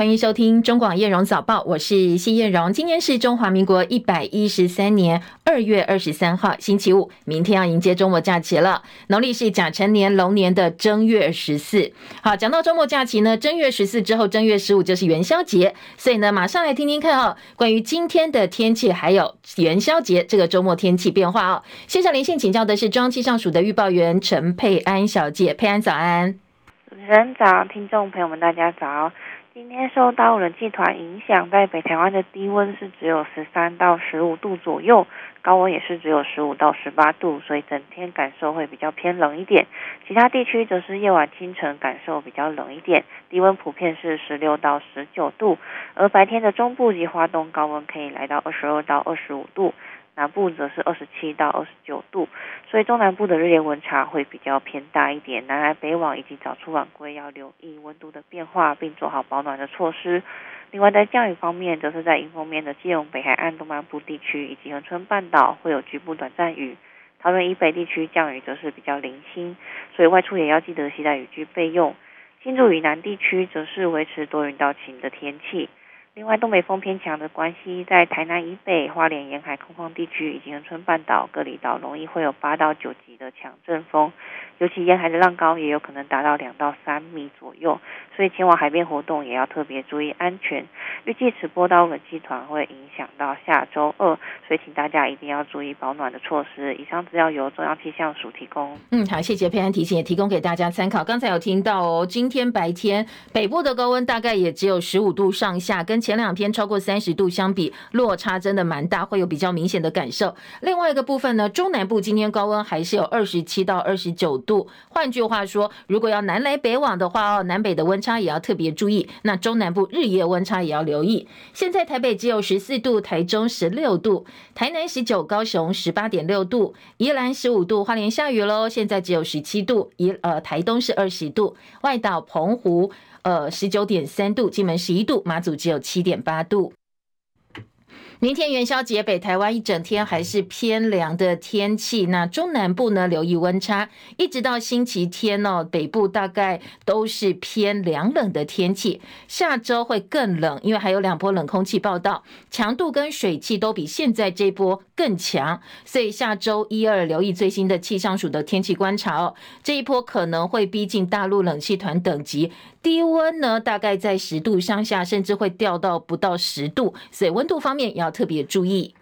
欢迎收听中广叶荣早报，我是谢叶荣。今天是中华民国一百一十三年二月二十三号，星期五，明天要迎接周末假期了。农历是甲辰年龙年的正月十四。好，讲到周末假期呢，正月十四之后，正月十五就是元宵节，所以呢，马上来听听看哦，关于今天的天气，还有元宵节这个周末天气变化哦。线上连线请教的是中央气象署的预报员陈佩安小姐，佩安早安。主持人早，听众朋友们大家早。今天受到冷气团影响，在北台湾的低温是只有十三到十五度左右，高温也是只有十五到十八度，所以整天感受会比较偏冷一点。其他地区则是夜晚清晨感受比较冷一点，低温普遍是十六到十九度，而白天的中部及花东高温可以来到二十二到二十五度。南部则是二十七到二十九度，所以中南部的日夜温差会比较偏大一点。南来北往以及早出晚归要留意温度的变化，并做好保暖的措施。另外，在降雨方面，则是在迎风面的基隆北海岸东半部地区以及恒春半岛会有局部短暂雨。桃园以北地区降雨则是比较零星，所以外出也要记得携带雨具备用。新竹以南地区则是维持多云到晴的天气。另外，东北风偏强的关系，在台南以北、花莲沿海空旷地区以及恒春半岛各离岛，容易会有八到九级的强阵风，尤其沿海的浪高也有可能达到两到三米左右，所以前往海边活动也要特别注意安全。预计此波高冷气团会影响到下周二，所以请大家一定要注意保暖的措施。以上资料由中央气象署提供。嗯，好，谢谢佩安提醒，也提供给大家参考。刚才有听到哦，今天白天北部的高温大概也只有十五度上下，跟前两天超过三十度相比，落差真的蛮大，会有比较明显的感受。另外一个部分呢，中南部今天高温还是有二十七到二十九度。度换句话说，如果要南来北往的话哦，南北的温差也要特别注意。那中南部日夜温差也要留意。现在台北只有十四度，台中十六度，台南十九，高雄十八点六度，宜兰十五度，花莲下雨喽。现在只有十七度，宜呃台东是二十度，外岛澎湖。呃，十九点三度，金门十一度，马祖只有七点八度。明天元宵节，北台湾一整天还是偏凉的天气。那中南部呢，留意温差，一直到星期天哦，北部大概都是偏凉冷的天气。下周会更冷，因为还有两波冷空气报道，强度跟水汽都比现在这波更强。所以下周一二留意最新的气象署的天气观察哦。这一波可能会逼近大陆冷气团等级，低温呢大概在十度上下，甚至会掉到不到十度。所以温度方面也要。特别注意。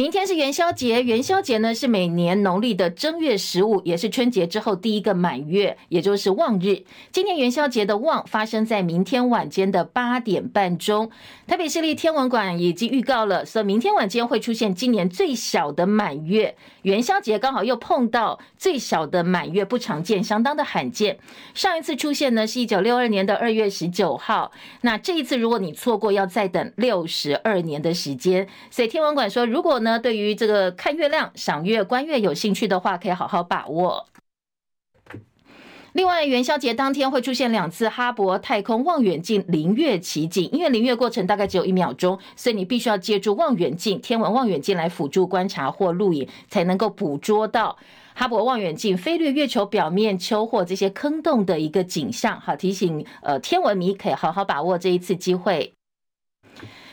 明天是元宵节，元宵节呢是每年农历的正月十五，也是春节之后第一个满月，也就是望日。今年元宵节的望发生在明天晚间的八点半钟。台北市立天文馆已经预告了，说明天晚间会出现今年最小的满月。元宵节刚好又碰到最小的满月，不常见，相当的罕见。上一次出现呢是一九六二年的二月十九号，那这一次如果你错过，要再等六十二年的时间。所以天文馆说，如果呢，那对于这个看月亮、赏月、观月有兴趣的话，可以好好把握。另外，元宵节当天会出现两次哈勃太空望远镜临月奇景，因为临月过程大概只有一秒钟，所以你必须要借助望远镜、天文望远镜来辅助观察或录影，才能够捕捉到哈勃望远镜飞掠月球表面、丘或这些坑洞的一个景象。好，提醒呃天文迷可以好好把握这一次机会。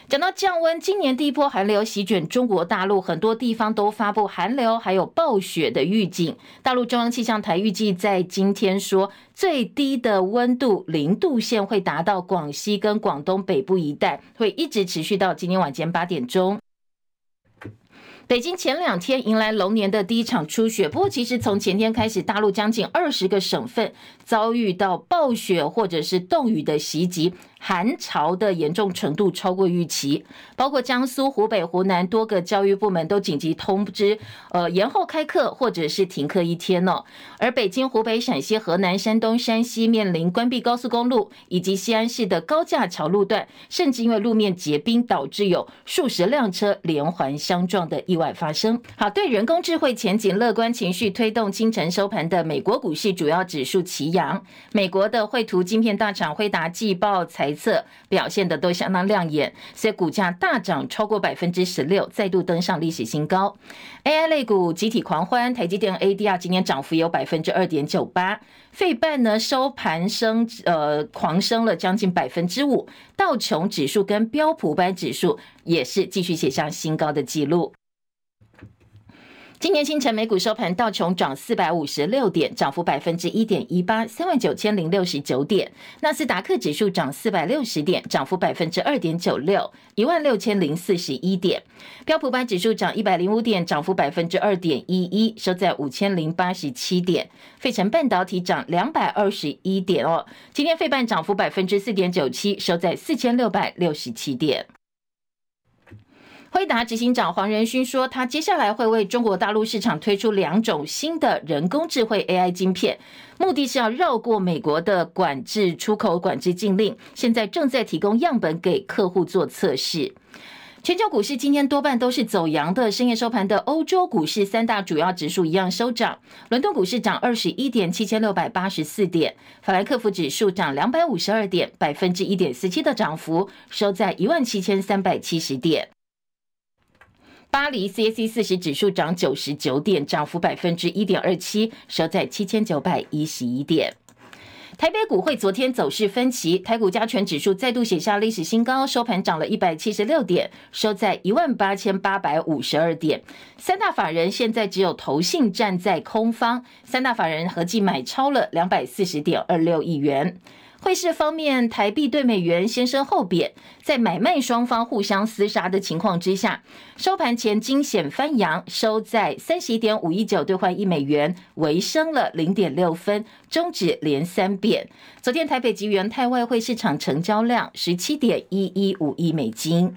讲到降温，今年第一波寒流席卷中国大陆，很多地方都发布寒流还有暴雪的预警。大陆中央气象台预计在今天说，最低的温度零度线会达到广西跟广东北部一带，会一直持续到今天晚间八点钟。北京前两天迎来龙年的第一场初雪，不过其实从前天开始，大陆将近二十个省份遭遇到暴雪或者是冻雨的袭击。寒潮的严重程度超过预期，包括江苏、湖北、湖南多个教育部门都紧急通知，呃，延后开课或者是停课一天哦。而北京、湖北、陕西、河南、山东、山西面临关闭高速公路以及西安市的高架桥路段，甚至因为路面结冰导致有数十辆车连环相撞的意外发生。好，对人工智慧前景乐观情绪推动清晨收盘的美国股市主要指数齐扬，美国的绘图晶片大厂辉达季报财。测表现的都相当亮眼，所以股价大涨超过百分之十六，再度登上历史新高。AI 类股集体狂欢，台积电 ADR 今年涨幅有百分之二点九八，费半呢收盘升呃狂升了将近百分之五，道琼指数跟标普五百指数也是继续写下新高的纪录。今年清晨美股收盘，道琼涨四百五十六点，涨幅百分之一点一八，三万九千零六十九点。纳斯达克指数涨四百六十点，涨幅百分之二点九六，一万六千零四十一点。标普百指数涨一百零五点，涨幅百分之二点一一，收在五千零八十七点。费城半导体涨两百二十一点哦，今天费半涨幅百分之四点九七，收在四千六百六十七点。辉达执行长黄仁勋说，他接下来会为中国大陆市场推出两种新的人工智慧 AI 晶片，目的是要绕过美国的管制出口管制禁令。现在正在提供样本给客户做测试。全球股市今天多半都是走阳的，深夜收盘的欧洲股市三大主要指数一样收涨，伦敦股市涨二十一点，七千六百八十四点；法兰克福指数涨两百五十二点，百分之一点四七的涨幅，收在一万七千三百七十点。巴黎 CAC 四十指数涨九十九点，涨幅百分之一点二七，收在七千九百一十一点。台北股会昨天走势分歧，台股加权指数再度写下历史新高，收盘涨了一百七十六点，收在一万八千八百五十二点。三大法人现在只有投信站在空方，三大法人合计买超了两百四十点二六亿元。汇市方面，台币对美元先升后贬，在买卖双方互相厮杀的情况之下，收盘前惊险翻扬，收在三十一点五一九兑换一美元，微升了零点六分，终止连三贬。昨天台北及元泰外汇市场成交量十七点一一五亿美金。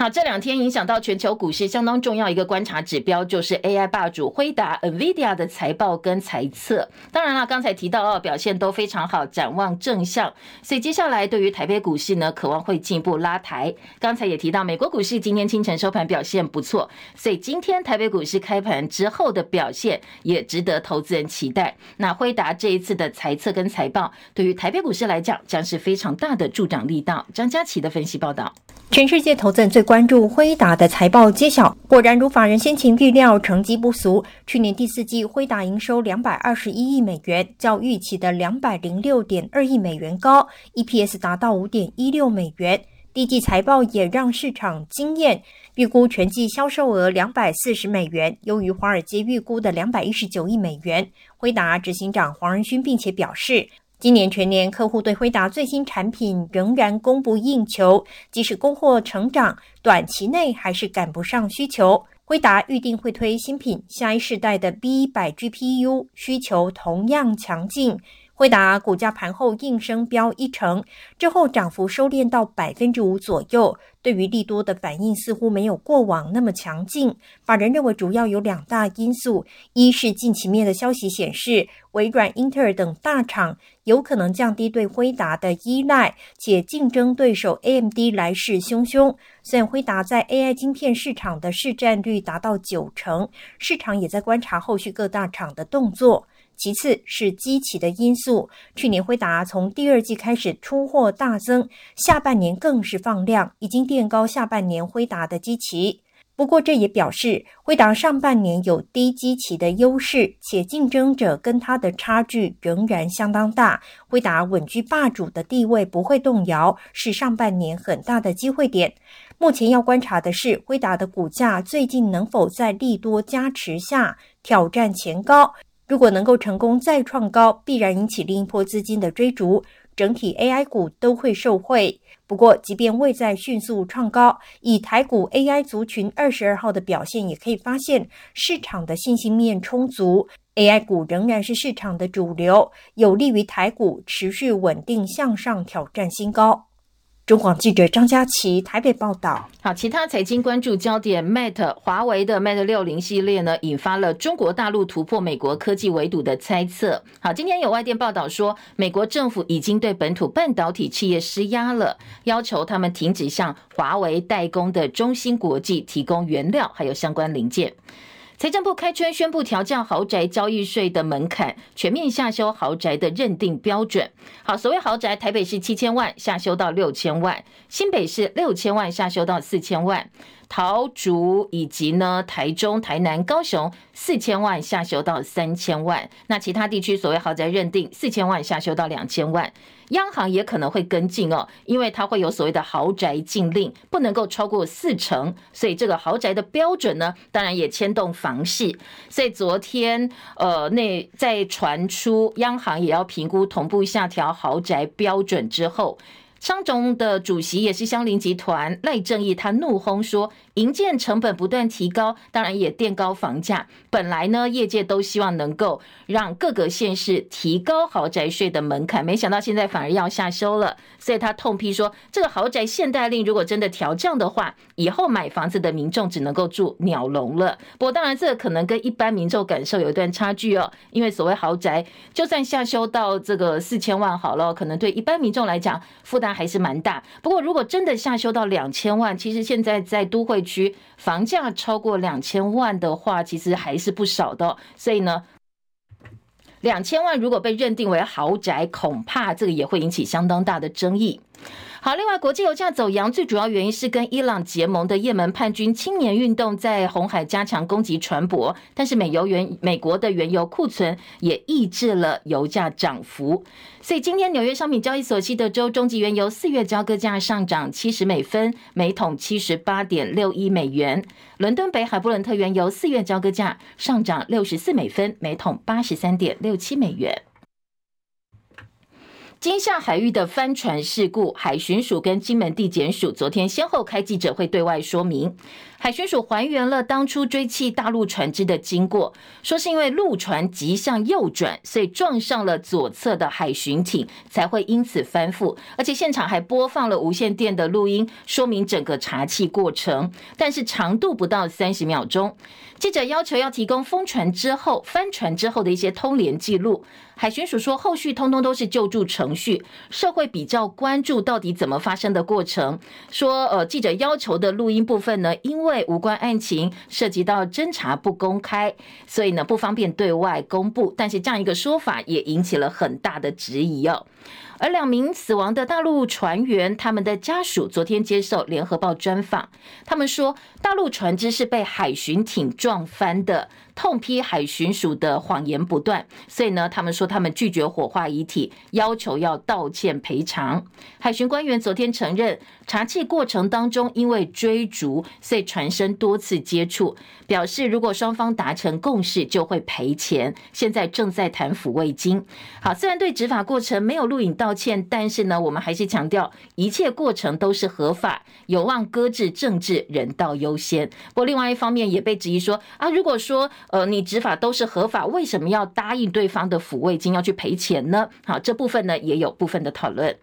好，这两天影响到全球股市相当重要一个观察指标，就是 AI 霸主辉达 NVIDIA 的财报跟财测。当然了，刚才提到哦，表现都非常好，展望正向。所以接下来对于台北股市呢，渴望会进一步拉抬。刚才也提到，美国股市今天清晨收盘表现不错，所以今天台北股市开盘之后的表现也值得投资人期待。那辉达这一次的财测跟财报，对于台北股市来讲，将是非常大的助长力道。张佳琪的分析报道。全世界投资人最关注辉达的财报揭晓，果然如法人先前预料，成绩不俗。去年第四季辉达营收两百二十一亿美元，较预期的两百零六点二亿美元高，EPS 达到五点一六美元。第一季财报也让市场惊艳，预估全季销售额两百四十美元，优于华尔街预估的两百一十九亿美元。辉达执行长黄仁勋并且表示。今年全年，客户对辉达最新产品仍然供不应求，即使供货成长，短期内还是赶不上需求。辉达预定会推新品，下一世代的 B100 GPU 需求同样强劲。辉达股价盘后应声飙一成，之后涨幅收敛到百分之五左右。对于利多的反应似乎没有过往那么强劲。法人认为主要有两大因素：一是近期面的消息显示，微软、英特尔等大厂有可能降低对辉达的依赖，且竞争对手 AMD 来势汹汹。虽然辉达在 AI 晶片市场的市占率达到九成，市场也在观察后续各大厂的动作。其次是基期的因素，去年辉达从第二季开始出货大增，下半年更是放量，已经垫高下半年辉达的基期。不过这也表示辉达上半年有低基期的优势，且竞争者跟它的差距仍然相当大，辉达稳居霸主的地位不会动摇，是上半年很大的机会点。目前要观察的是辉达的股价最近能否在利多加持下挑战前高。如果能够成功再创高，必然引起另一波资金的追逐，整体 AI 股都会受惠。不过，即便未再迅速创高，以台股 AI 族群二十二号的表现，也可以发现市场的信心面充足，AI 股仍然是市场的主流，有利于台股持续稳定向上挑战新高。中广记者张佳琪台北报道。好，其他财经关注焦点，Mate 华为的 Mate 六零系列呢，引发了中国大陆突破美国科技围堵的猜测。好，今天有外电报道说，美国政府已经对本土半导体企业施压了，要求他们停止向华为代工的中芯国际提供原料还有相关零件。财政部开春宣布调降豪宅交易税的门槛，全面下修豪宅的认定标准。好，所谓豪宅，台北市七千万下修到六千万，新北市六千万下修到四千万。桃竹以及呢，台中、台南、高雄四千万下修到三千万，那其他地区所谓豪宅认定四千万下修到两千万，央行也可能会跟进哦，因为它会有所谓的豪宅禁令，不能够超过四成，所以这个豪宅的标准呢，当然也牵动房市。所以昨天呃，那在传出央行也要评估同步下调豪宅标准之后。商总的主席也是香林集团赖正义，他怒轰说，营建成本不断提高，当然也垫高房价。本来呢，业界都希望能够让各个县市提高豪宅税的门槛，没想到现在反而要下修了。所以他痛批说，这个豪宅限贷令如果真的调降的话，以后买房子的民众只能够住鸟笼了。不过当然，这可能跟一般民众感受有一段差距哦，因为所谓豪宅，就算下修到这个四千万好了，可能对一般民众来讲负担。还是蛮大，不过如果真的下修到两千万，其实现在在都会区房价超过两千万的话，其实还是不少的。所以呢，两千万如果被认定为豪宅，恐怕这个也会引起相当大的争议。好，另外，国际油价走扬，最主要原因是跟伊朗结盟的也门叛军青年运动在红海加强攻击船舶，但是美油原美国的原油库存也抑制了油价涨幅，所以今天纽约商品交易所西德州中级原油四月交割价上涨七十美分，每桶七十八点六一美元；伦敦北海布伦特原油四月交割价上涨六十四美分，每桶八十三点六七美元。金厦海域的帆船事故，海巡署跟金门地检署昨天先后开记者会对外说明。海巡署还原了当初追弃大陆船只的经过，说是因为陆船急向右转，所以撞上了左侧的海巡艇，才会因此翻覆。而且现场还播放了无线电的录音，说明整个查气过程，但是长度不到三十秒钟。记者要求要提供封船之后、翻船之后的一些通联记录。海巡署说，后续通通都是救助程序，社会比较关注到底怎么发生的过程。说，呃，记者要求的录音部分呢，因为无关案情，涉及到侦查不公开，所以呢不方便对外公布。但是这样一个说法也引起了很大的质疑哦。而两名死亡的大陆船员，他们的家属昨天接受联合报专访，他们说大陆船只是被海巡艇撞翻的。痛批海巡署的谎言不断，所以呢，他们说他们拒绝火化遗体，要求要道歉赔偿。海巡官员昨天承认，查缉过程当中因为追逐，所以船身多次接触，表示如果双方达成共识就会赔钱。现在正在谈抚慰金。好，虽然对执法过程没有录影到抱歉，但是呢，我们还是强调一切过程都是合法，有望搁置政治，人道优先。不过另外一方面也被质疑说啊，如果说呃，你执法都是合法，为什么要答应对方的抚慰金要去赔钱呢？好，这部分呢也有部分的讨论。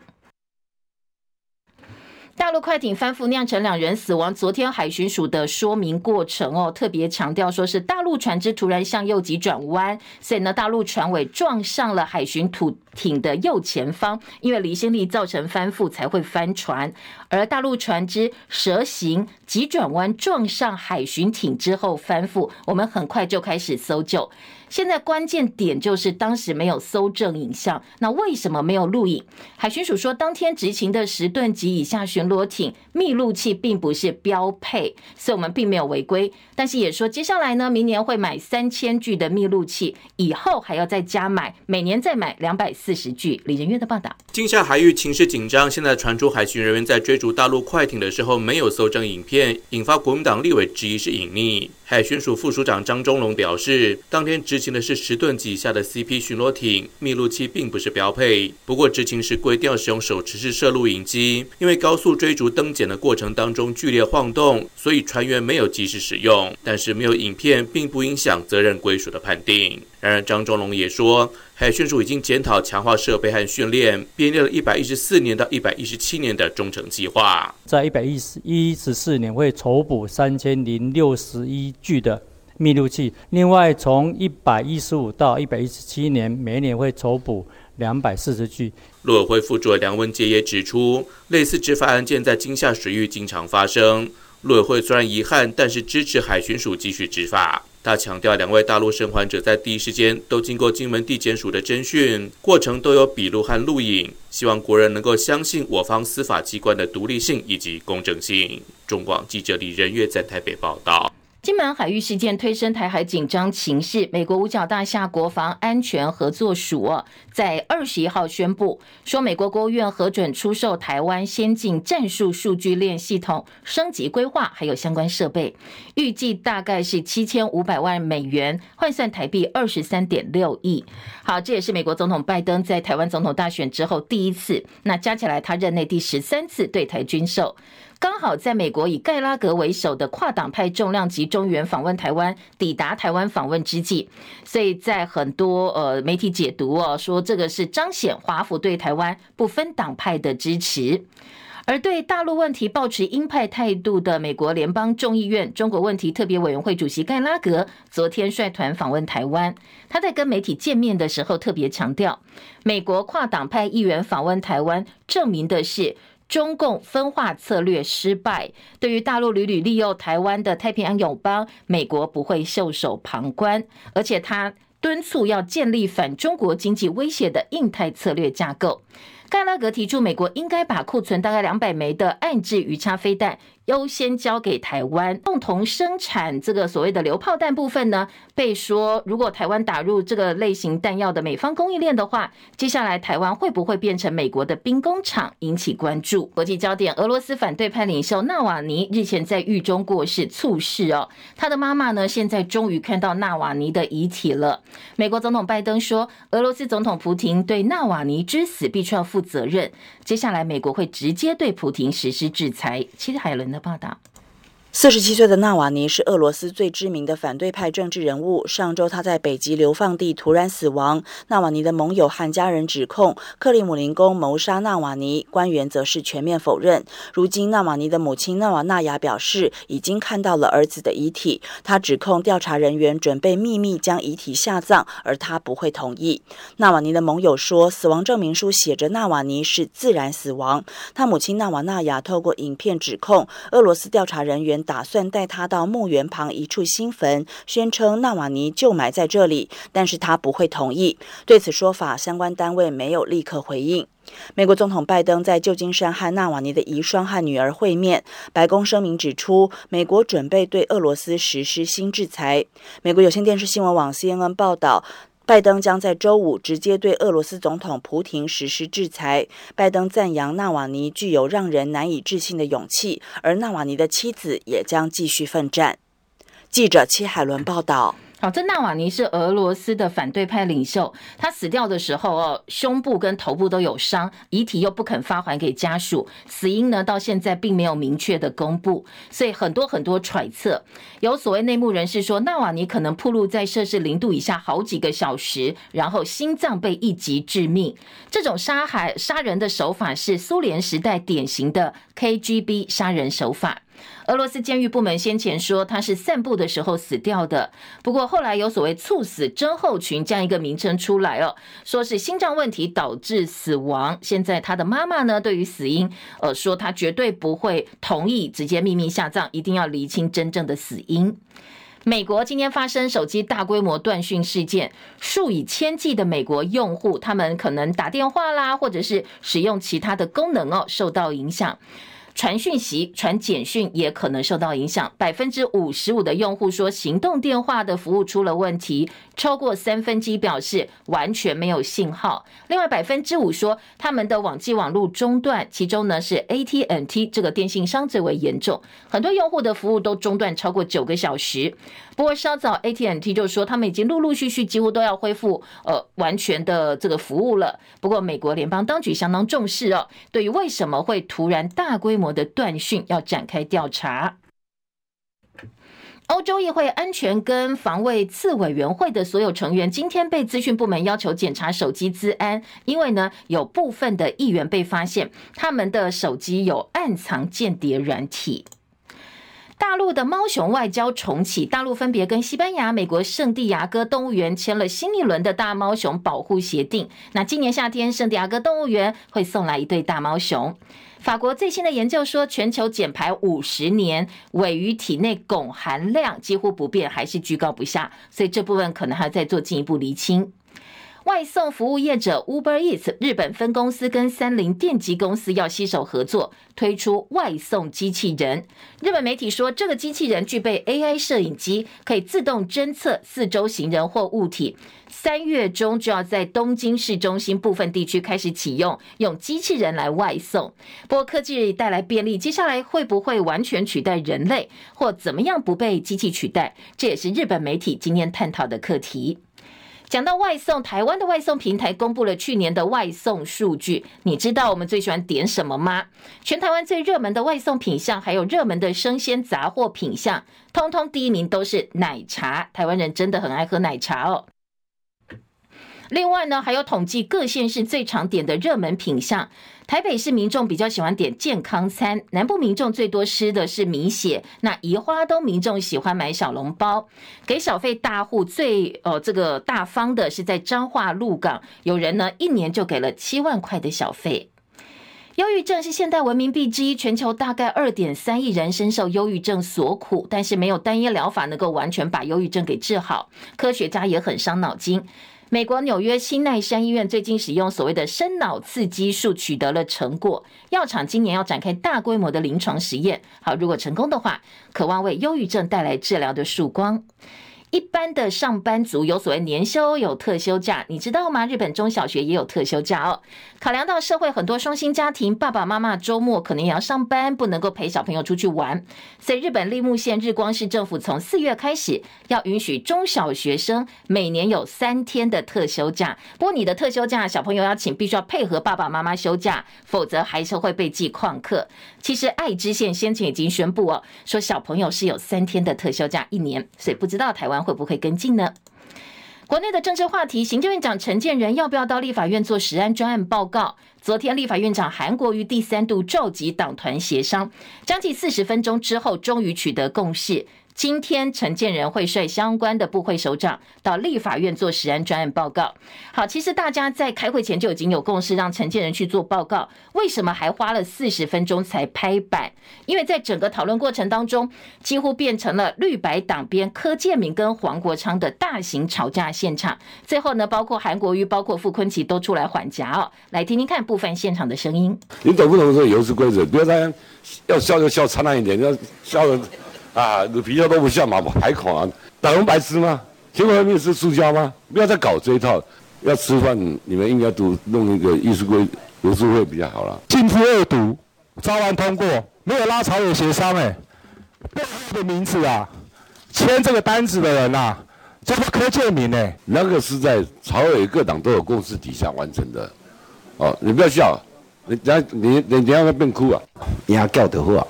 大陆快艇翻覆酿成两人死亡，昨天海巡署的说明过程哦，特别强调说是大陆船只突然向右急转弯，所以呢，大陆船尾撞上了海巡土艇的右前方，因为离心力造成翻覆才会翻船，而大陆船只蛇形急转弯撞上海巡艇之后翻覆，我们很快就开始搜救。现在关键点就是当时没有搜证影像，那为什么没有录影？海巡署说，当天执勤的十吨级以下巡逻艇密录器并不是标配，所以我们并没有违规。但是也说，接下来呢，明年会买三千具的密录器，以后还要再加买，每年再买两百四十具。李仁月的报道。金厦海域情势紧张，现在传出海巡人员在追逐大陆快艇的时候没有搜证影片，引发国民党立委质疑是隐匿。海巡署副署长张忠龙表示，当天执勤的是十吨级以下的 CP 巡逻艇，密录器并不是标配。不过执勤时规定要使用手持式摄录影机，因为高速追逐登检的过程当中剧烈晃动，所以船员没有及时使用。但是没有影片，并不影响责任归属的判定。然而张忠龙也说，海巡署已经检讨强化设备和训练，编列了一百一十四年到一百一十七年的忠诚计划。在一百一十一十四年会筹补三千零六十一具的密录器，另外从一百一十五到一百一十七年，每年会筹补两百四十具。陆委会副主任梁文杰也指出，类似执法案件在金厦水域经常发生。陆委会虽然遗憾，但是支持海巡署继续执法。他强调，两位大陆生还者在第一时间都经过金门地检署的侦讯，过程都有笔录和录影，希望国人能够相信我方司法机关的独立性以及公正性。中广记者李仁月在台北报道。金门海域事件推升台海紧张情势，美国五角大厦国防安全合作署在二十一号宣布说，美国国务院核准出售台湾先进战术数据链系统升级规划，还有相关设备，预计大概是七千五百万美元，换算台币二十三点六亿。好，这也是美国总统拜登在台湾总统大选之后第一次，那加起来他任内第十三次对台军售。刚好在美国以盖拉格为首的跨党派重量级中中原访问台湾，抵达台湾访问之际，所以在很多呃媒体解读哦，说这个是彰显华府对台湾不分党派的支持。而对大陆问题抱持鹰派态度的美国联邦众议院中国问题特别委员会主席盖拉格，昨天率团访问台湾。他在跟媒体见面的时候特别强调，美国跨党派议员访问台湾，证明的是。中共分化策略失败，对于大陆屡屡利用台湾的太平洋友邦，美国不会袖手旁观，而且他敦促要建立反中国经济威胁的印太策略架构。盖拉格提出，美国应该把库存大概两百枚的岸置鱼叉飞弹。优先交给台湾共同生产这个所谓的榴炮弹部分呢，被说如果台湾打入这个类型弹药的美方供应链的话，接下来台湾会不会变成美国的兵工厂，引起关注。国际焦点：俄罗斯反对派领袖纳瓦尼日前在狱中过世，猝逝哦。他的妈妈呢，现在终于看到纳瓦尼的遗体了。美国总统拜登说，俄罗斯总统普廷对纳瓦尼之死必须要负责任。接下来，美国会直接对普廷实施制裁。其实，海伦的报道。四十七岁的纳瓦尼是俄罗斯最知名的反对派政治人物。上周他在北极流放地突然死亡。纳瓦尼的盟友和家人指控克里姆林宫谋杀纳瓦尼，官员则是全面否认。如今，纳瓦尼的母亲纳瓦纳雅表示，已经看到了儿子的遗体。他指控调查人员准备秘密将遗体下葬，而他不会同意。纳瓦尼的盟友说，死亡证明书写着纳瓦尼是自然死亡。他母亲纳瓦纳雅透过影片指控俄罗斯调查人员。打算带他到墓园旁一处新坟，宣称纳瓦尼就埋在这里，但是他不会同意。对此说法，相关单位没有立刻回应。美国总统拜登在旧金山和纳瓦尼的遗孀和女儿会面，白宫声明指出，美国准备对俄罗斯实施新制裁。美国有线电视新闻网 CNN 报道。拜登将在周五直接对俄罗斯总统普廷实施制裁。拜登赞扬纳瓦尼具有让人难以置信的勇气，而纳瓦尼的妻子也将继续奋战。记者戚海伦报道。好，这纳瓦尼是俄罗斯的反对派领袖，他死掉的时候哦，胸部跟头部都有伤，遗体又不肯发还给家属，死因呢到现在并没有明确的公布，所以很多很多揣测。有所谓内幕人士说，纳瓦尼可能暴露在摄氏零度以下好几个小时，然后心脏被一击致命。这种杀害杀人的手法是苏联时代典型的 KGB 杀人手法。俄罗斯监狱部门先前说他是散步的时候死掉的，不过后来有所谓猝死症候群这样一个名称出来哦，说是心脏问题导致死亡。现在他的妈妈呢，对于死因，呃，说他绝对不会同意直接秘密下葬，一定要厘清真正的死因。美国今天发生手机大规模断讯事件，数以千计的美国用户，他们可能打电话啦，或者是使用其他的功能哦，受到影响。传讯息、传简讯也可能受到影响。百分之五十五的用户说，行动电话的服务出了问题。超过三分之一表示完全没有信号。另外百分之五说他们的网际网络中断，其中呢是 AT&T 这个电信商最为严重，很多用户的服务都中断超过九个小时。不过稍早 AT&T 就说他们已经陆陆续续几乎都要恢复呃完全的这个服务了。不过美国联邦当局相当重视哦，对于为什么会突然大规模的断讯要展开调查。欧洲议会安全跟防卫次委员会的所有成员今天被资讯部门要求检查手机资安，因为呢有部分的议员被发现他们的手机有暗藏间谍软体。大陆的猫熊外交重启，大陆分别跟西班牙、美国圣地亚哥动物园签了新一轮的大猫熊保护协定。那今年夏天，圣地亚哥动物园会送来一对大猫熊。法国最新的研究说，全球减排五十年，尾鱼体内汞含量几乎不变，还是居高不下，所以这部分可能还要再做进一步厘清。外送服务业者 Uber Eats 日本分公司跟三菱电机公司要携手合作，推出外送机器人。日本媒体说，这个机器人具备 AI 摄影机，可以自动侦测四周行人或物体。三月中就要在东京市中心部分地区开始启用，用机器人来外送。不过科技带来便利，接下来会不会完全取代人类，或怎么样不被机器取代？这也是日本媒体今天探讨的课题。讲到外送，台湾的外送平台公布了去年的外送数据。你知道我们最喜欢点什么吗？全台湾最热门的外送品项，还有热门的生鲜杂货品项，通通第一名都是奶茶。台湾人真的很爱喝奶茶哦。另外呢，还有统计各县市最常点的热门品项。台北市民众比较喜欢点健康餐，南部民众最多吃的是米血，那宜花东民众喜欢买小笼包。给小费大户最哦这个大方的是在彰化鹿港，有人呢一年就给了七万块的小费。忧郁症是现代文明病之一，全球大概二点三亿人深受忧郁症所苦，但是没有单一疗法能够完全把忧郁症给治好，科学家也很伤脑筋。美国纽约新奈山医院最近使用所谓的生脑刺激术取得了成果，药厂今年要展开大规模的临床实验。好，如果成功的话，渴望为忧郁症带来治疗的曙光。一般的上班族有所谓年休，有特休假，你知道吗？日本中小学也有特休假哦。考量到社会很多双薪家庭，爸爸妈妈周末可能也要上班，不能够陪小朋友出去玩，所以日本栃木县日光市政府从四月开始要允许中小学生每年有三天的特休假。不过你的特休假，小朋友要请，必须要配合爸爸妈妈休假，否则还是会被记旷课。其实爱知县先前已经宣布哦，说小朋友是有三天的特休假一年，所以不知道台湾。会不会跟进呢？国内的政治话题，行政院长陈建仁要不要到立法院做实案专案报告？昨天立法院长韩国瑜第三度召集党团协商，将近四十分钟之后，终于取得共识。今天陈建仁会率相关的部会首长到立法院做食安专案报告。好，其实大家在开会前就已经有共识，让陈建仁去做报告。为什么还花了四十分钟才拍板？因为在整个讨论过程当中，几乎变成了绿白党边柯建铭跟黄国昌的大型吵架现场。最后呢，包括韩国瑜、包括傅昆萁都出来缓颊哦。来听听看部分现场的声音。你懂不懂这游戏规则？不要这样，要笑就笑灿烂一点，要笑的。啊，你皮笑都不笑嘛，海口啊，打人白痴吗？结果外面是塑胶吗？不要再搞这一套。要吃饭，你们应该都弄一个艺术规读书会比较好了。进出二读，招完通过，没有拉朝野协商哎。背后的名字啊，签这个单子的人呐、啊，叫做柯建铭哎。那个是在朝野各党都有共识底下完成的。哦，你不要笑，你等下你你等下会变哭啊。压叫的话。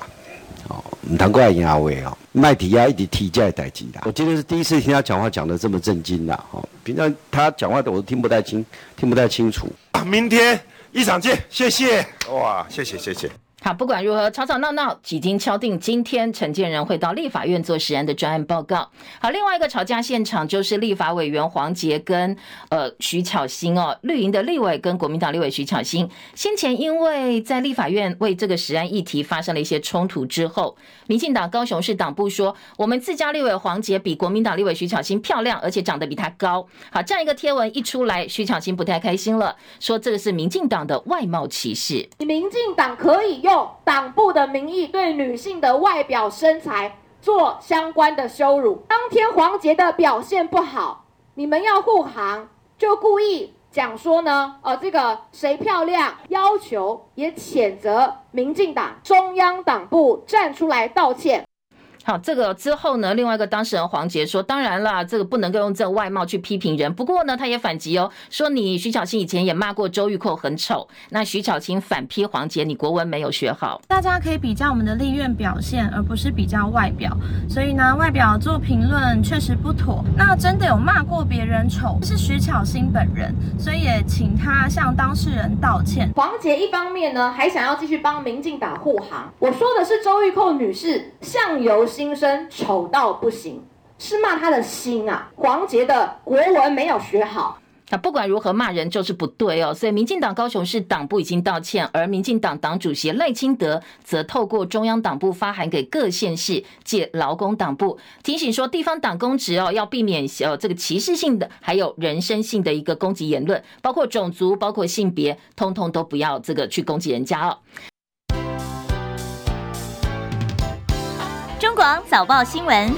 过来赢阿伟哦，麦迪啊一直提这代志啦。我今天是第一次听他讲话讲得这么震惊啦，哦，平常他讲话的我都听不太清，听不太清楚。明天一场见，谢谢。哇，谢谢谢谢。好，不管如何，吵吵闹闹，几经敲定，今天陈建仁会到立法院做实案的专案报告。好，另外一个吵架现场就是立法委员黄杰跟呃徐巧芯哦，绿营的立委跟国民党立委徐巧芯，先前因为在立法院为这个实案议题发生了一些冲突之后，民进党高雄市党部说，我们自家立委黄杰比国民党立委徐巧芯漂亮，而且长得比他高。好，这样一个贴文一出来，徐巧芯不太开心了，说这个是民进党的外貌歧视。民进党可以用。党部的名义对女性的外表身材做相关的羞辱。当天黄杰的表现不好，你们要护航，就故意讲说呢，呃，这个谁漂亮，要求也谴责民进党中央党部站出来道歉。好，这个之后呢，另外一个当事人黄杰说，当然啦，这个不能够用这个外貌去批评人。不过呢，他也反击哦，说你徐巧芯以前也骂过周玉蔻很丑。那徐巧芯反批黄杰，你国文没有学好。大家可以比较我们的立院表现，而不是比较外表。所以呢，外表做评论确实不妥。那真的有骂过别人丑，是徐巧芯本人，所以也请他向当事人道歉。黄杰一方面呢，还想要继续帮民进党护航。我说的是周玉蔻女士，相由。心声，丑到不行，是骂他的心啊！黄杰的国文没有学好。那不管如何骂人就是不对哦，所以民进党高雄市党部已经道歉，而民进党党主席赖清德则透过中央党部发函给各县市借劳工党部提醒说，地方党公职哦要避免呃这个歧视性的，还有人身性的一个攻击言论，包括种族、包括性别，通通都不要这个去攻击人家哦。早报新闻。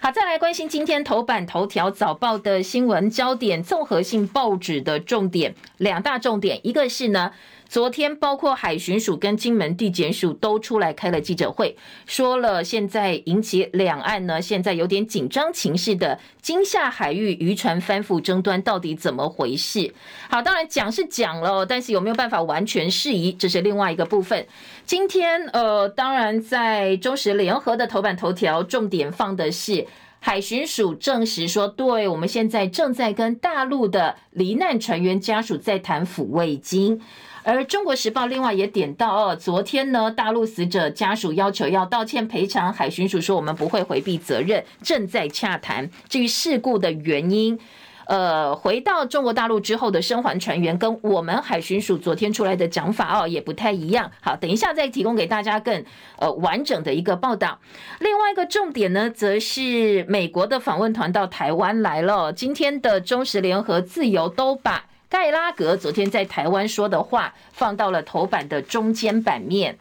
好，再来关心今天头版头条早报的新闻焦点，综合性报纸的重点两大重点，一个是呢，昨天包括海巡署跟金门地检署都出来开了记者会，说了现在引起两岸呢现在有点紧张情势的金厦海域渔船翻覆争端到底怎么回事？好，当然讲是讲了，但是有没有办法完全释疑，这是另外一个部分。今天呃，当然在中时联合的头版头条，重点放的是海巡署证实说，对，我们现在正在跟大陆的罹难船员家属在谈抚慰金。而中国时报另外也点到哦，昨天呢，大陆死者家属要求要道歉赔偿，海巡署说我们不会回避责任，正在洽谈。至于事故的原因。呃，回到中国大陆之后的生还船员跟我们海巡署昨天出来的讲法哦，也不太一样。好，等一下再提供给大家更呃完整的一个报道。另外一个重点呢，则是美国的访问团到台湾来了。今天的中时联合自由都把盖拉格昨天在台湾说的话放到了头版的中间版面。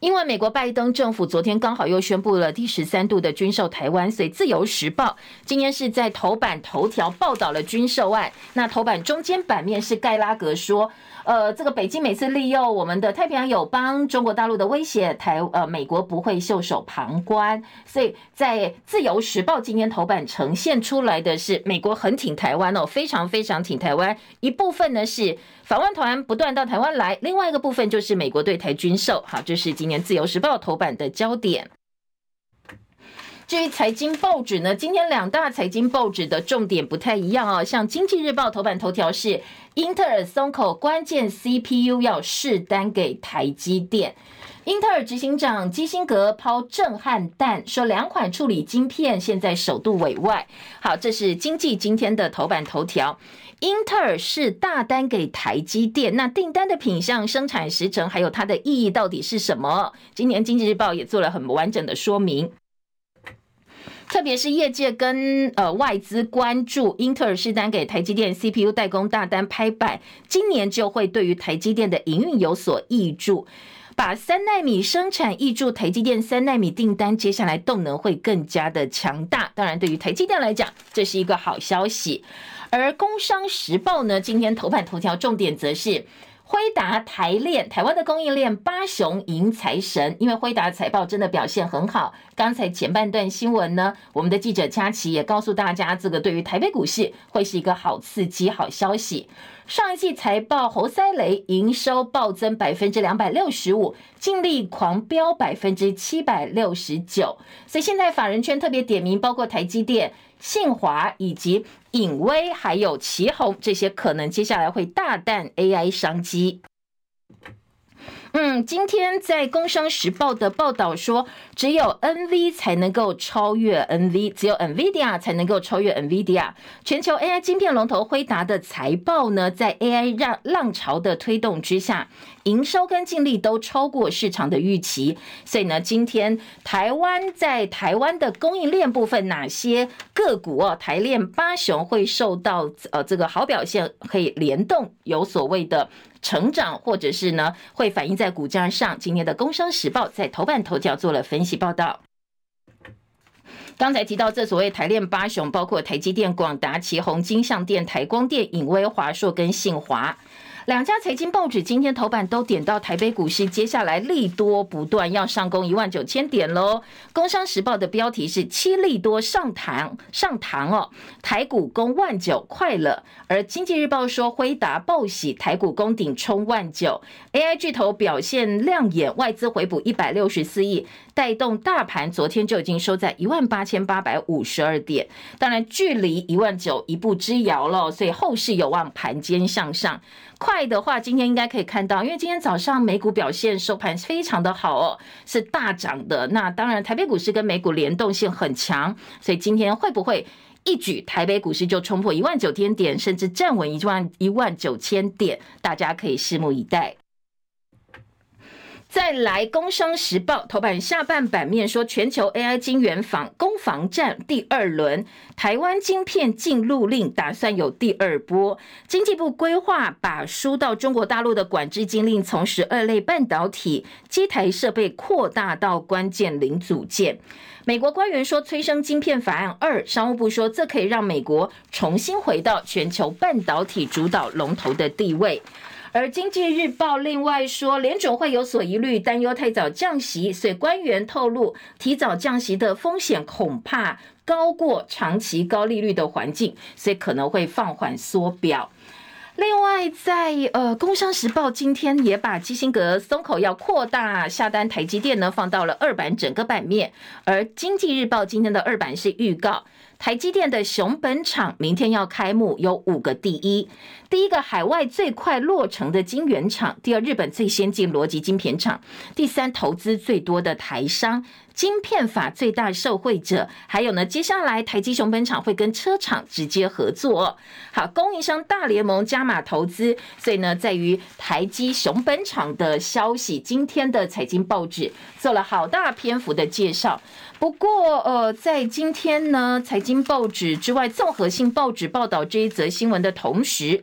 因为美国拜登政府昨天刚好又宣布了第十三度的军售台湾，所以《自由时报》今天是在头版头条报道了军售案。那头版中间版面是盖拉格说。呃，这个北京每次利用我们的太平洋友邦中国大陆的威胁，台呃美国不会袖手旁观，所以在自由时报今天头版呈现出来的是美国很挺台湾哦，非常非常挺台湾。一部分呢是访问团不断到台湾来，另外一个部分就是美国对台军售。好，这是今年自由时报头版的焦点。至于财经报纸呢，今天两大财经报纸的重点不太一样哦。像《经济日报》头版头条是英特尔松口，关键 CPU 要释单给台积电。英特尔执行长基辛格抛震撼弹，说两款处理晶片现在首度委外。好，这是经济今天的头版头条。英特尔是大单给台积电，那订单的品相、生产时程还有它的意义到底是什么？今年《经济日报》也做了很完整的说明。特别是业界跟呃外资关注英特尔释单给台积电 CPU 代工大单拍板，今年就会对于台积电的营运有所挹注，把三奈米生产挹注台积电三奈米订单，接下来动能会更加的强大。当然，对于台积电来讲，这是一个好消息。而工商时报呢，今天头版头条重点则是。辉达、台链，台湾的供应链八雄迎财神，因为辉达财报真的表现很好。刚才前半段新闻呢，我们的记者佳琪也告诉大家，这个对于台北股市会是一个好刺激、好消息。上一季财报猴塞雷，营收暴增百分之两百六十五，净利狂飙百分之七百六十九。所以现在法人圈特别点名，包括台积电。信华以及影威，还有奇鋐，这些可能接下来会大啖 AI 商机。嗯，今天在《工商时报》的报道说，只有 NV 才能够超越 NV，只有 NVIDIA 才能够超越 NVIDIA。全球 AI 晶片龙头辉达的财报呢，在 AI 让浪潮的推动之下，营收跟净利都超过市场的预期。所以呢，今天台湾在台湾的供应链部分，哪些个股哦，台链八雄会受到呃这个好表现，可以联动有所谓的。成长，或者是呢，会反映在股价上。今天的《工商时报》在头版头条做了分析报道。刚才提到这所谓台链八雄，包括台积电、广达、旗宏、金像电、台光电、影威、华硕跟信华。两家财经报纸今天头版都点到台北股市，接下来利多不断，要上攻一万九千点喽。工商时报的标题是七利多上堂上堂哦，台股攻万九快了。而经济日报说辉达报喜，台股攻顶冲万九。AI 巨头表现亮眼，外资回补一百六十四亿，带动大盘昨天就已经收在一万八千八百五十二点，当然距离一万九一步之遥了，所以后市有望盘间向上。快的话，今天应该可以看到，因为今天早上美股表现收盘非常的好哦，是大涨的。那当然，台北股市跟美股联动性很强，所以今天会不会一举台北股市就冲破一万九千点，甚至站稳一万一万九千点？大家可以拭目以待。再来，《工商时报》头版下半版面说，全球 AI 晶圆防攻防战第二轮，台湾晶片禁入令打算有第二波。经济部规划把输到中国大陆的管制禁令从十二类半导体机台设备扩大到关键零组件。美国官员说，催生晶片法案二，商务部说，这可以让美国重新回到全球半导体主导龙头的地位。而经济日报另外说，联准会有所疑虑，担忧太早降息，所以官员透露，提早降息的风险恐怕高过长期高利率的环境，所以可能会放缓缩表。另外在，呃，《工商时报》今天也把基辛格松口要扩大下单台积电呢，放到了二版整个版面，而《经济日报》今天的二版是预告。台积电的熊本厂明天要开幕，有五个第一：第一个海外最快落成的晶圆厂；第二日本最先进逻辑晶片厂；第三投资最多的台商。晶片法最大受惠者，还有呢，接下来台积熊本厂会跟车厂直接合作。好，供应商大联盟加码投资，所以呢，在于台积熊本厂的消息，今天的财经报纸做了好大篇幅的介绍。不过，呃，在今天呢，财经报纸之外，综合性报纸报道这一则新闻的同时，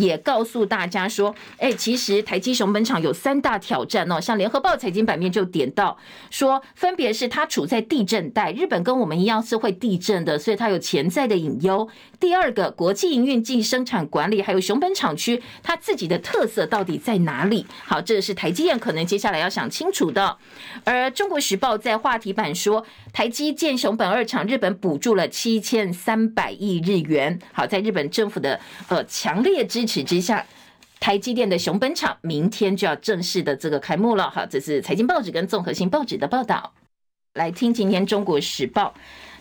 也告诉大家说，哎，其实台积熊本厂有三大挑战哦。像联合报财经版面就点到说，分别是它处在地震带，日本跟我们一样是会地震的，所以它有潜在的隐忧。第二个，国际营运及生产管理，还有熊本厂区它自己的特色到底在哪里？好，这是台积电可能接下来要想清楚的。而中国时报在话题版说，台积建熊本二厂，日本补助了七千三百亿日元。好，在日本政府的呃强烈支之下，台积电的熊本厂明天就要正式的这个开幕了。好，这是财经报纸跟综合性报纸的报道。来听今天中国时报。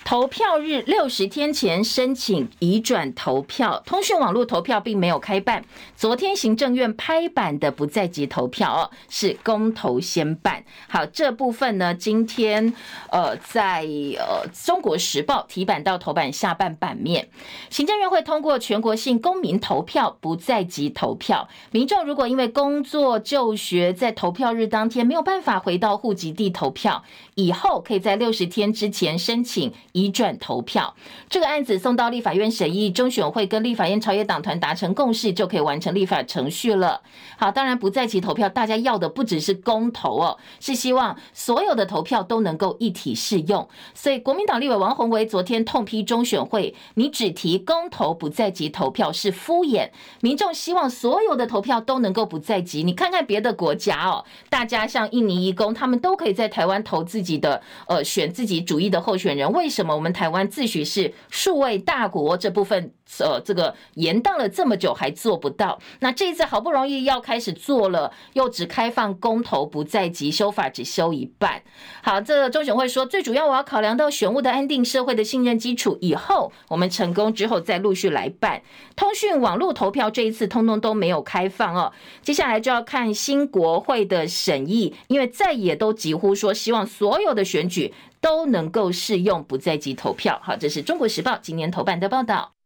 投票日六十天前申请移转投票，通讯网络投票并没有开办。昨天行政院拍板的不在籍投票哦，是公投先办。好，这部分呢，今天呃在呃中国时报提版到头版下半版面，行政院会通过全国性公民投票不在籍投票。民众如果因为工作就学在投票日当天没有办法回到户籍地投票，以后可以在六十天之前申请。移转投票，这个案子送到立法院审议，中选会跟立法院朝野党团达成共识，就可以完成立法程序了。好，当然不在籍投票，大家要的不只是公投哦，是希望所有的投票都能够一体适用。所以国民党立委王鸿薇昨天痛批中选会，你只提公投不在籍投票是敷衍，民众希望所有的投票都能够不在籍。你看看别的国家哦，大家像印尼移工，他们都可以在台湾投自己的呃选自己主义的候选人，为什么？什么？我们台湾自诩是数位大国，这部分呃，这个延宕了这么久还做不到。那这一次好不容易要开始做了，又只开放公投不在即，修法只修一半。好，这个中选会说，最主要我要考量到选务的安定、社会的信任基础。以后我们成功之后再陆续来办通讯网络投票。这一次通通都没有开放哦。接下来就要看新国会的审议，因为在也都几乎说希望所有的选举。都能够适用不在籍投票。好，这是中国时报今年头版的报道。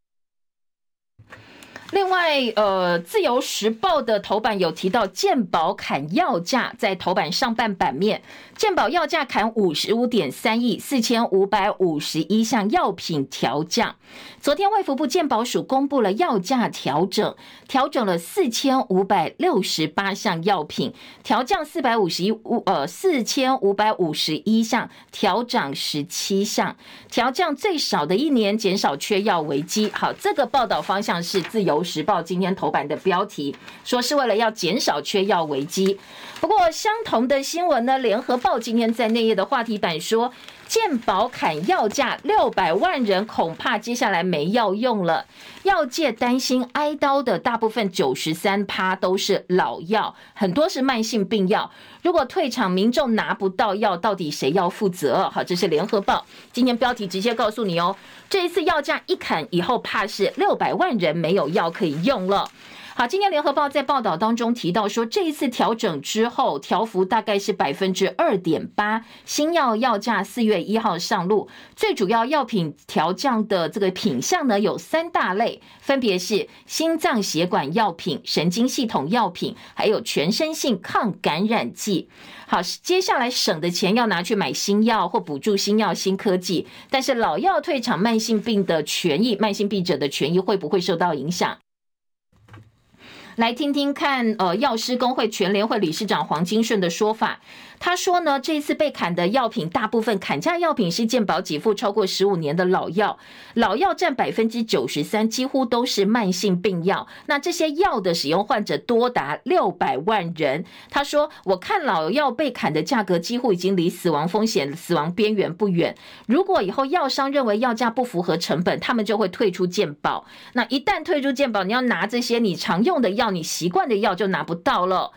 另外，呃，自由时报的头版有提到健保砍药价，在头版上半版面，健保药价砍五十五点三亿，四千五百五十一项药品调降。昨天卫福部健保署公布了药价调整，调整了四千五百六十八项药品，调降四百五十一五呃四千五百五十一项，调涨十七项，调降最少的一年，减少缺药危机。好，这个报道方向是自由。时报今天头版的标题说是为了要减少缺药危机，不过相同的新闻呢，联合报今天在内页的话题版说，健保砍药价六百万人恐怕接下来没药用了。药界担心挨刀的大部分九十三趴都是老药，很多是慢性病药。如果退场，民众拿不到药，到底谁要负责？好，这是联合报今天标题直接告诉你哦，这一次药价一砍以后，怕是六百万人没有药可以用了。好，今天联合报在报道当中提到说，这一次调整之后，调幅大概是百分之二点八。新药药价四月一号上路，最主要药品调降的这个品项呢，有三大类，分别是心脏血管药品、神经系统药品，还有全身性抗感染剂。好，接下来省的钱要拿去买新药或补助新药新科技，但是老药退场，慢性病的权益、慢性病者的权益会不会受到影响？来听听看，呃，药师公会全联会理事长黄金顺的说法。他说呢，这次被砍的药品，大部分砍价药品是健保给付超过十五年的老药，老药占百分之九十三，几乎都是慢性病药。那这些药的使用患者多达六百万人。他说，我看老药被砍的价格几乎已经离死亡风险、死亡边缘不远。如果以后药商认为药价不符合成本，他们就会退出健保。那一旦退出健保，你要拿这些你常用的药、你习惯的药就拿不到了。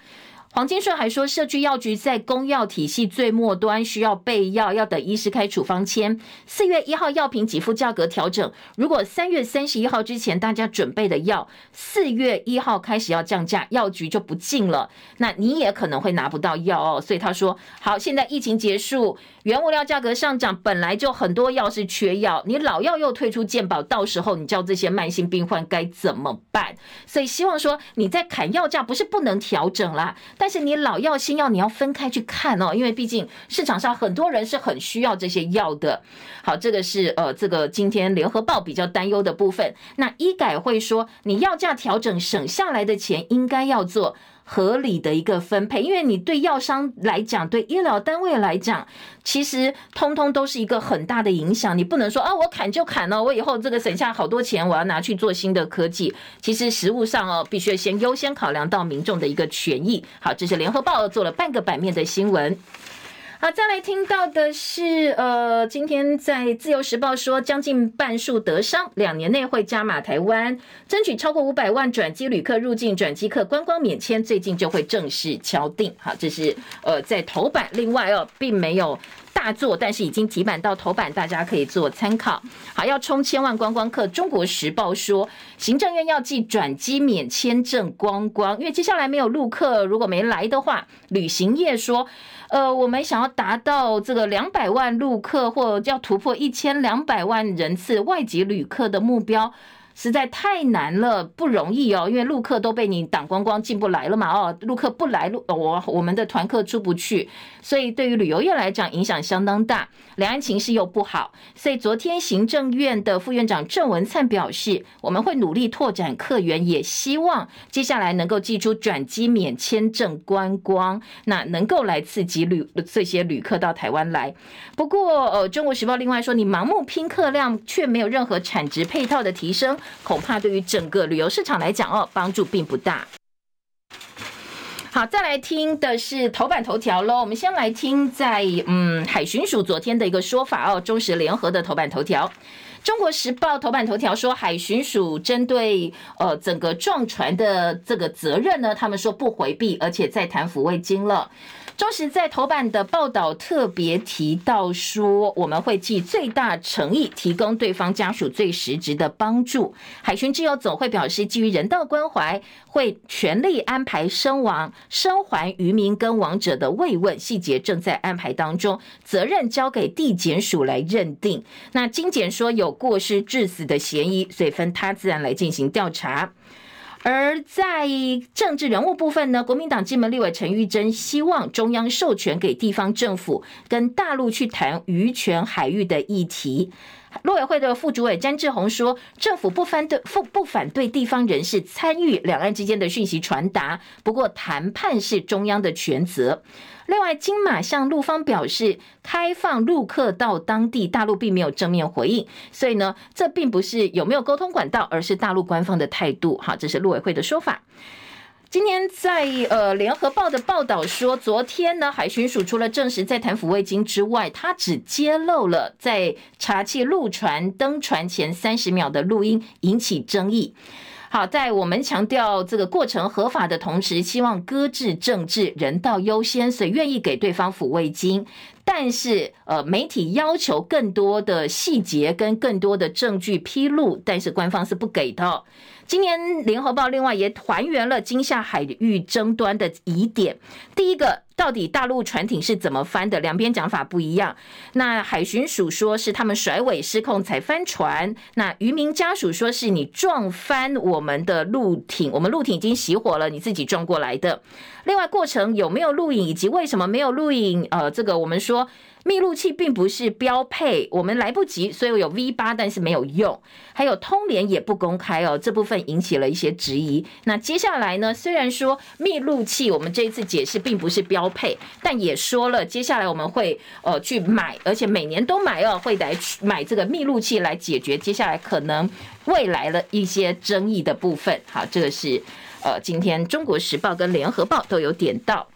黄金顺还说，社区药局在公药体系最末端，需要备药，要等医师开处方签。四月一号药品给付价格调整，如果三月三十一号之前大家准备的药，四月一号开始要降价，药局就不进了，那你也可能会拿不到药哦。所以他说，好，现在疫情结束，原物料价格上涨，本来就很多药是缺药，你老药又退出健保，到时候你叫这些慢性病患该怎么办？所以希望说你在砍药价，不是不能调整啦，但但是你老药新药你要分开去看哦，因为毕竟市场上很多人是很需要这些药的。好，这个是呃，这个今天联合报比较担忧的部分。那医改会说，你药价调整省下来的钱应该要做。合理的一个分配，因为你对药商来讲，对医疗单位来讲，其实通通都是一个很大的影响。你不能说啊，我砍就砍了，我以后这个省下好多钱，我要拿去做新的科技。其实实务上哦，必须先优先考量到民众的一个权益。好，这是联合报做了半个版面的新闻。好，再来听到的是，呃，今天在自由时报说，将近半数德商两年内会加码台湾，争取超过五百万转机旅客入境，转机客观光免签，最近就会正式敲定。好，这是呃在头版，另外哦，并没有大作，但是已经提版到头版，大家可以做参考。好，要冲千万观光客，中国时报说，行政院要寄转机免签证观光，因为接下来没有陆客，如果没来的话，旅行业说。呃，我们想要达到这个两百万陆客，或要突破一千两百万人次外籍旅客的目标。实在太难了，不容易哦，因为陆客都被你挡光光，进不来了嘛。哦，陆客不来，陆我我们的团客出不去，所以对于旅游业来讲影响相当大。两岸情势又不好，所以昨天行政院的副院长郑文灿表示，我们会努力拓展客源，也希望接下来能够寄出转机免签证观光，那能够来刺激旅这些旅客到台湾来。不过，呃，中国时报另外说，你盲目拼客量，却没有任何产值配套的提升。恐怕对于整个旅游市场来讲哦，帮助并不大。好，再来听的是头版头条喽。我们先来听在嗯海巡署昨天的一个说法哦，中时联合的头版头条，中国时报头版头条说，海巡署针对呃整个撞船的这个责任呢，他们说不回避，而且在谈抚慰金了。中时在头版的报道特别提到说，我们会尽最大诚意提供对方家属最实质的帮助。海巡之友总会表示，基于人道关怀，会全力安排身亡、生还渔民跟亡者的慰问，细节正在安排当中，责任交给地检署来认定。那经检说有过失致死的嫌疑，所以分他自然来进行调查。而在政治人物部分呢，国民党金门立委陈玉珍希望中央授权给地方政府跟大陆去谈渔权海域的议题。陆委会的副主委詹志宏说，政府不反对不不反对地方人士参与两岸之间的讯息传达，不过谈判是中央的权责。另外，金马向陆方表示开放陆客到当地，大陆并没有正面回应，所以呢，这并不是有没有沟通管道，而是大陆官方的态度。好，这是陆委会的说法。今天在呃联合报的报道说，昨天呢，海巡署除了证实在谈抚慰金之外，他只揭露了在查缉陆船登船前三十秒的录音，引起争议。好，在我们强调这个过程合法的同时，希望搁置政治，人道优先，所以愿意给对方抚慰金。但是，呃，媒体要求更多的细节跟更多的证据披露，但是官方是不给的。今年联合报另外也还原了金夏海域争端的疑点。第一个，到底大陆船艇是怎么翻的？两边讲法不一样。那海巡署说是他们甩尾失控才翻船，那渔民家属说是你撞翻我们的陆艇，我们陆艇已经熄火了，你自己撞过来的。另外，过程有没有录影，以及为什么没有录影？呃，这个我们说。密录器并不是标配，我们来不及，所以我有 V 八，但是没有用。还有通联也不公开哦，这部分引起了一些质疑。那接下来呢？虽然说密录器我们这一次解释并不是标配，但也说了接下来我们会呃去买，而且每年都买哦，会来买这个密录器来解决接下来可能未来的一些争议的部分。好，这个是呃今天中国时报跟联合报都有点到。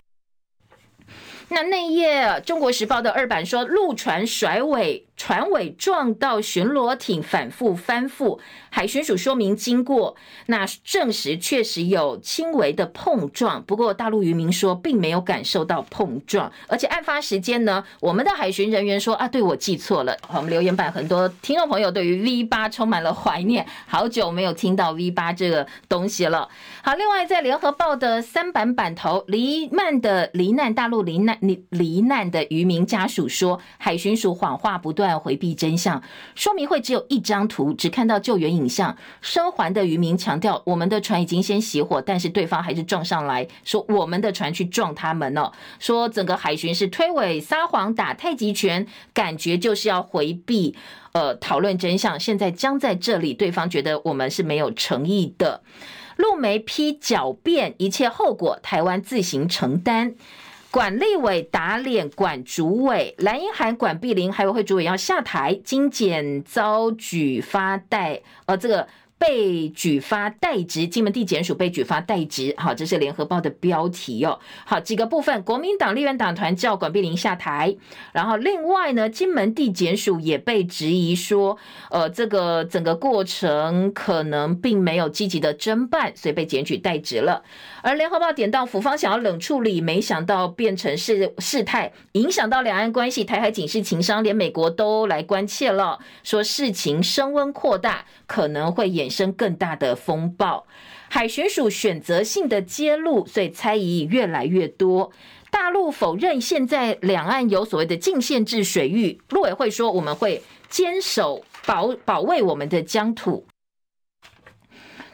那那页《中国时报》的二版说，陆船甩尾。船尾撞到巡逻艇，反复翻覆。海巡署说明经过，那证实确实有轻微的碰撞。不过大陆渔民说并没有感受到碰撞，而且案发时间呢，我们的海巡人员说啊，对，我记错了。我们留言板很多听众朋友对于 V 八充满了怀念，好久没有听到 V 八这个东西了。好，另外在联合报的三版版头，罹难的罹难大陆罹难罹罹难的渔民家属说，海巡署谎话不断。回避真相，说明会只有一张图，只看到救援影像。生还的渔民强调，我们的船已经先熄火，但是对方还是撞上来，说我们的船去撞他们了。说整个海巡是推诿撒谎打太极拳，感觉就是要回避呃讨论真相。现在僵在这里，对方觉得我们是没有诚意的。陆媒批狡辩，一切后果台湾自行承担。管立委打脸管主委，蓝英涵管碧玲，还有会主委要下台，精简遭举发代，呃，这个。被举发代职，金门地检署被举发代职。好，这是联合报的标题哦。好，几个部分，国民党立院党团叫管碧玲下台，然后另外呢，金门地检署也被质疑说，呃，这个整个过程可能并没有积极的侦办，所以被检举代职了。而联合报点到，府方想要冷处理，没想到变成是事态，影响到两岸关系，台海警示情商，连美国都来关切了，说事情升温扩大，可能会演。生更大的风暴，海巡署选择性的揭露，所以猜疑越来越多。大陆否认现在两岸有所谓的禁限制水域，陆委会说我们会坚守保保卫我们的疆土。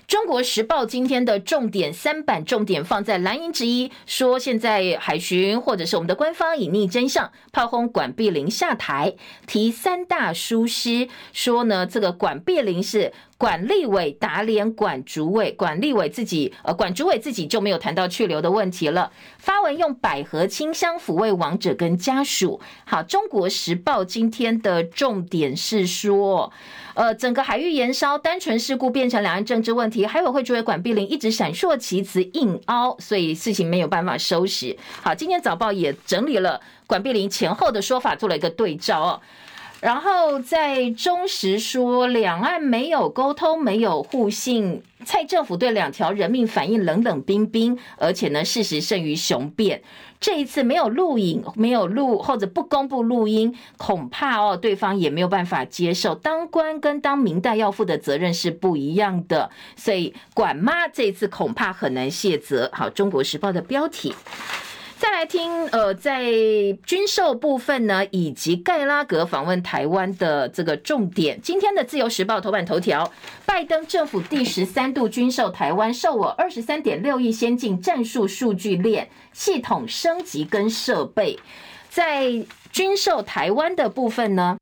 中国时报今天的重点三版重点放在蓝营之一，说现在海巡或者是我们的官方隐匿真相，炮轰管碧玲下台，提三大疏失，说呢这个管碧玲是。管立委打脸管主委，管立委自己呃，管主委自己就没有谈到去留的问题了。发文用百合清香抚慰亡者跟家属。好，中国时报今天的重点是说，呃，整个海域延烧，单纯事故变成两岸政治问题。海委会主委管碧玲一直闪烁其词，硬凹，所以事情没有办法收拾。好，今天早报也整理了管碧玲前后的说法，做了一个对照哦。然后在中时说，两岸没有沟通，没有互信，蔡政府对两条人命反应冷冷冰冰，而且呢，事实胜于雄辩。这一次没有录影，没有录或者不公布录音，恐怕哦，对方也没有办法接受。当官跟当民代要负的责任是不一样的，所以管妈这一次恐怕很难卸责。好，《中国时报》的标题。再来听，呃，在军售部分呢，以及盖拉格访问台湾的这个重点。今天的自由时报头版头条：拜登政府第十三度军售台湾，售我二十三点六亿先进战术数据链系统升级跟设备。在军售台湾的部分呢，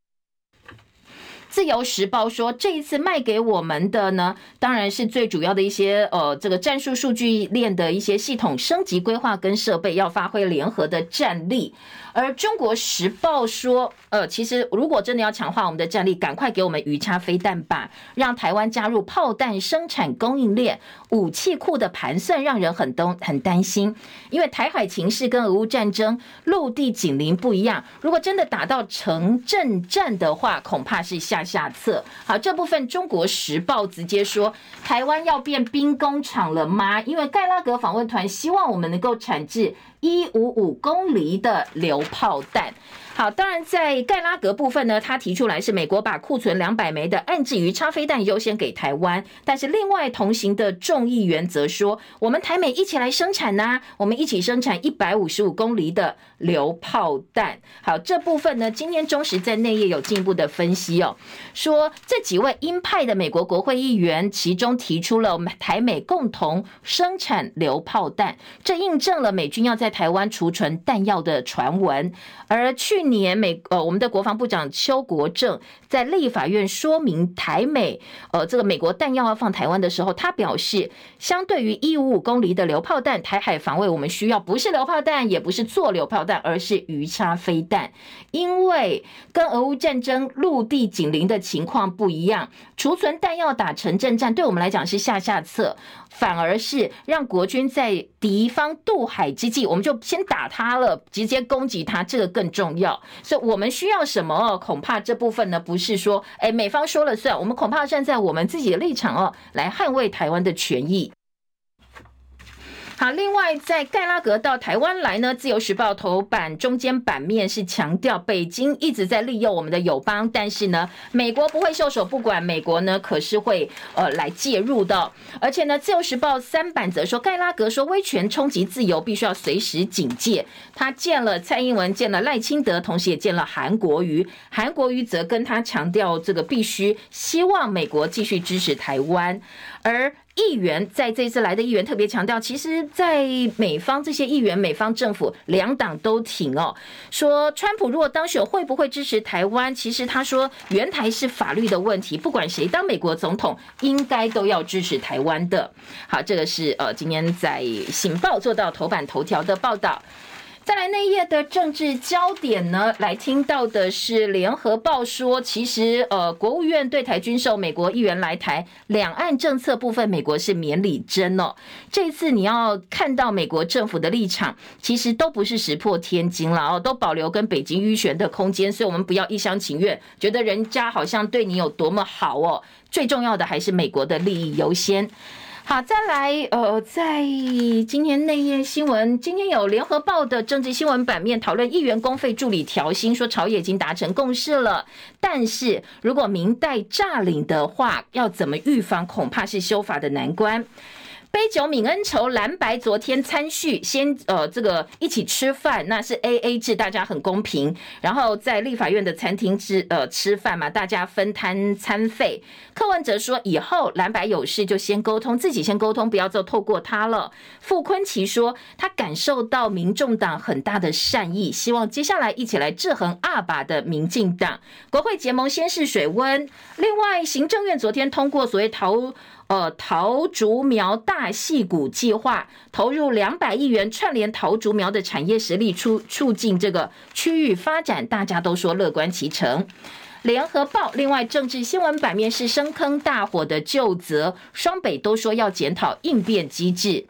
自由时报说，这一次卖给我们的呢，当然是最主要的一些呃，这个战术数据链的一些系统升级规划跟设备，要发挥联合的战力。而中国时报说，呃，其实如果真的要强化我们的战力，赶快给我们鱼叉飞弹吧，让台湾加入炮弹生产供应链、武器库的盘算，让人很担很担心。因为台海情势跟俄乌战争陆地紧邻不一样，如果真的打到城镇战的话，恐怕是下下策。好，这部分中国时报直接说，台湾要变兵工厂了吗？因为盖拉格访问团希望我们能够产制一五五公里的榴炮弹。好，当然在盖拉格部分呢，他提出来是美国把库存两百枚的岸置鱼叉飞弹优先给台湾，但是另外同行的众议员则说，我们台美一起来生产呐、我们一起生产一百五十五公里的榴炮弹。好，这部分呢，今天中时在内页有进一步的分析哦，说这几位鹰派的美国国会议员，其中提出了台美共同生产榴炮弹，这印证了美军要在台湾储存弹药的传闻，而去。年美呃，我们的国防部长邱国正在立法院说明台美呃这个美国弹药要放台湾的时候，他表示，相对于一五五公里的榴炮弹，台海防卫我们需要不是榴炮弹，也不是做榴炮弹，而是鱼叉飞弹，因为跟俄乌战争陆地紧邻的情况不一样，储存弹药打城镇战，对我们来讲是下下策。反而是让国军在敌方渡海之际，我们就先打他了，直接攻击他，这个更重要。所以我们需要什么？恐怕这部分呢，不是说，哎，美方说了算，我们恐怕站在我们自己的立场哦，来捍卫台湾的权益。好，另外在盖拉格到台湾来呢，《自由时报》头版中间版面是强调北京一直在利用我们的友邦，但是呢，美国不会袖手不管，美国呢可是会呃来介入的。而且呢，《自由时报》三版则说，盖拉格说威权冲击自由，必须要随时警戒。他见了蔡英文，见了赖清德，同时也见了韩国瑜。韩国瑜则跟他强调，这个必须希望美国继续支持台湾，而。议员在这次来的议员特别强调，其实，在美方这些议员，美方政府两党都挺哦，说川普如果当选会不会支持台湾？其实他说，援台是法律的问题，不管谁当美国总统，应该都要支持台湾的。好，这个是呃，今天在《醒报》做到头版头条的报道。再来那一页的政治焦点呢，来听到的是联合报说，其实呃，国务院对台军售，美国议员来台，两岸政策部分，美国是免礼真哦。这次你要看到美国政府的立场，其实都不是石破天惊了哦，都保留跟北京斡旋的空间，所以我们不要一厢情愿，觉得人家好像对你有多么好哦。最重要的还是美国的利益优先。好，再来，呃，在今天内页新闻，今天有联合报的政治新闻版面讨论议员公费助理调薪，说朝野已经达成共识了，但是如果明代诈领的话，要怎么预防，恐怕是修法的难关。杯酒泯恩仇，蓝白昨天餐叙，先呃这个一起吃饭，那是 A A 制，大家很公平。然后在立法院的餐厅吃呃吃饭嘛，大家分摊餐费。柯文哲说，以后蓝白有事就先沟通，自己先沟通，不要再透过他了。傅昆萁说，他感受到民众党很大的善意，希望接下来一起来制衡二把的民进党。国会结盟先试水温。另外，行政院昨天通过所谓逃。呃，桃竹苗大戏谷计划投入两百亿元，串联桃竹苗的产业实力，促促进这个区域发展，大家都说乐观其成。联合报另外政治新闻版面是深坑大火的旧责，双北都说要检讨应变机制。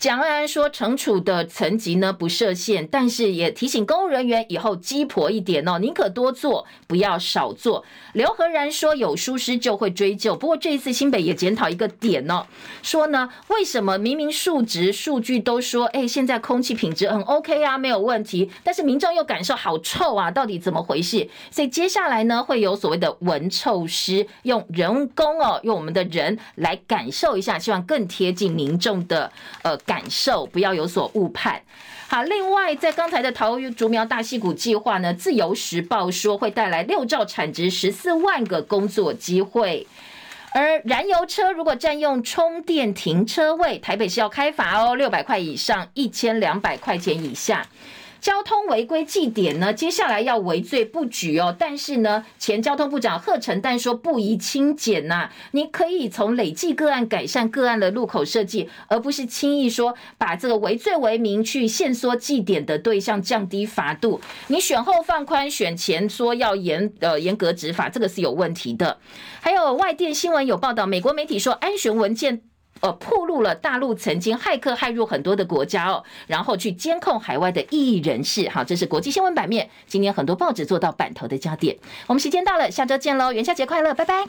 蒋万安说，惩处的层级呢不设限，但是也提醒公务人员以后鸡婆一点哦，宁可多做，不要少做。刘和然说，有疏失就会追究，不过这一次新北也检讨一个点哦，说呢，为什么明明数值数据都说，哎，现在空气品质很 OK 啊，没有问题，但是民众又感受好臭啊，到底怎么回事？所以接下来呢，会有所谓的闻臭师，用人工哦，用我们的人来感受一下，希望更贴近民众的呃。感受不要有所误判。好，另外在刚才的桃竹苗大溪谷计划呢，自由时报说会带来六兆产值十四万个工作机会，而燃油车如果占用充电停车位，台北是要开罚哦，六百块以上，一千两百块钱以下。交通违规记点呢，接下来要围罪不举哦。但是呢，前交通部长贺陈旦说不宜轻检呐，你可以从累计个案改善个案的路口设计，而不是轻易说把这个围罪为名去限缩记点的对象，降低罚度。你选后放宽，选前说要严呃严格执法，这个是有问题的。还有外电新闻有报道，美国媒体说安全文件。呃，暴露了大陆曾经骇客骇入很多的国家哦，然后去监控海外的异议人士。好，这是国际新闻版面，今年很多报纸做到版头的焦点。我们时间到了，下周见喽，元宵节快乐，拜拜。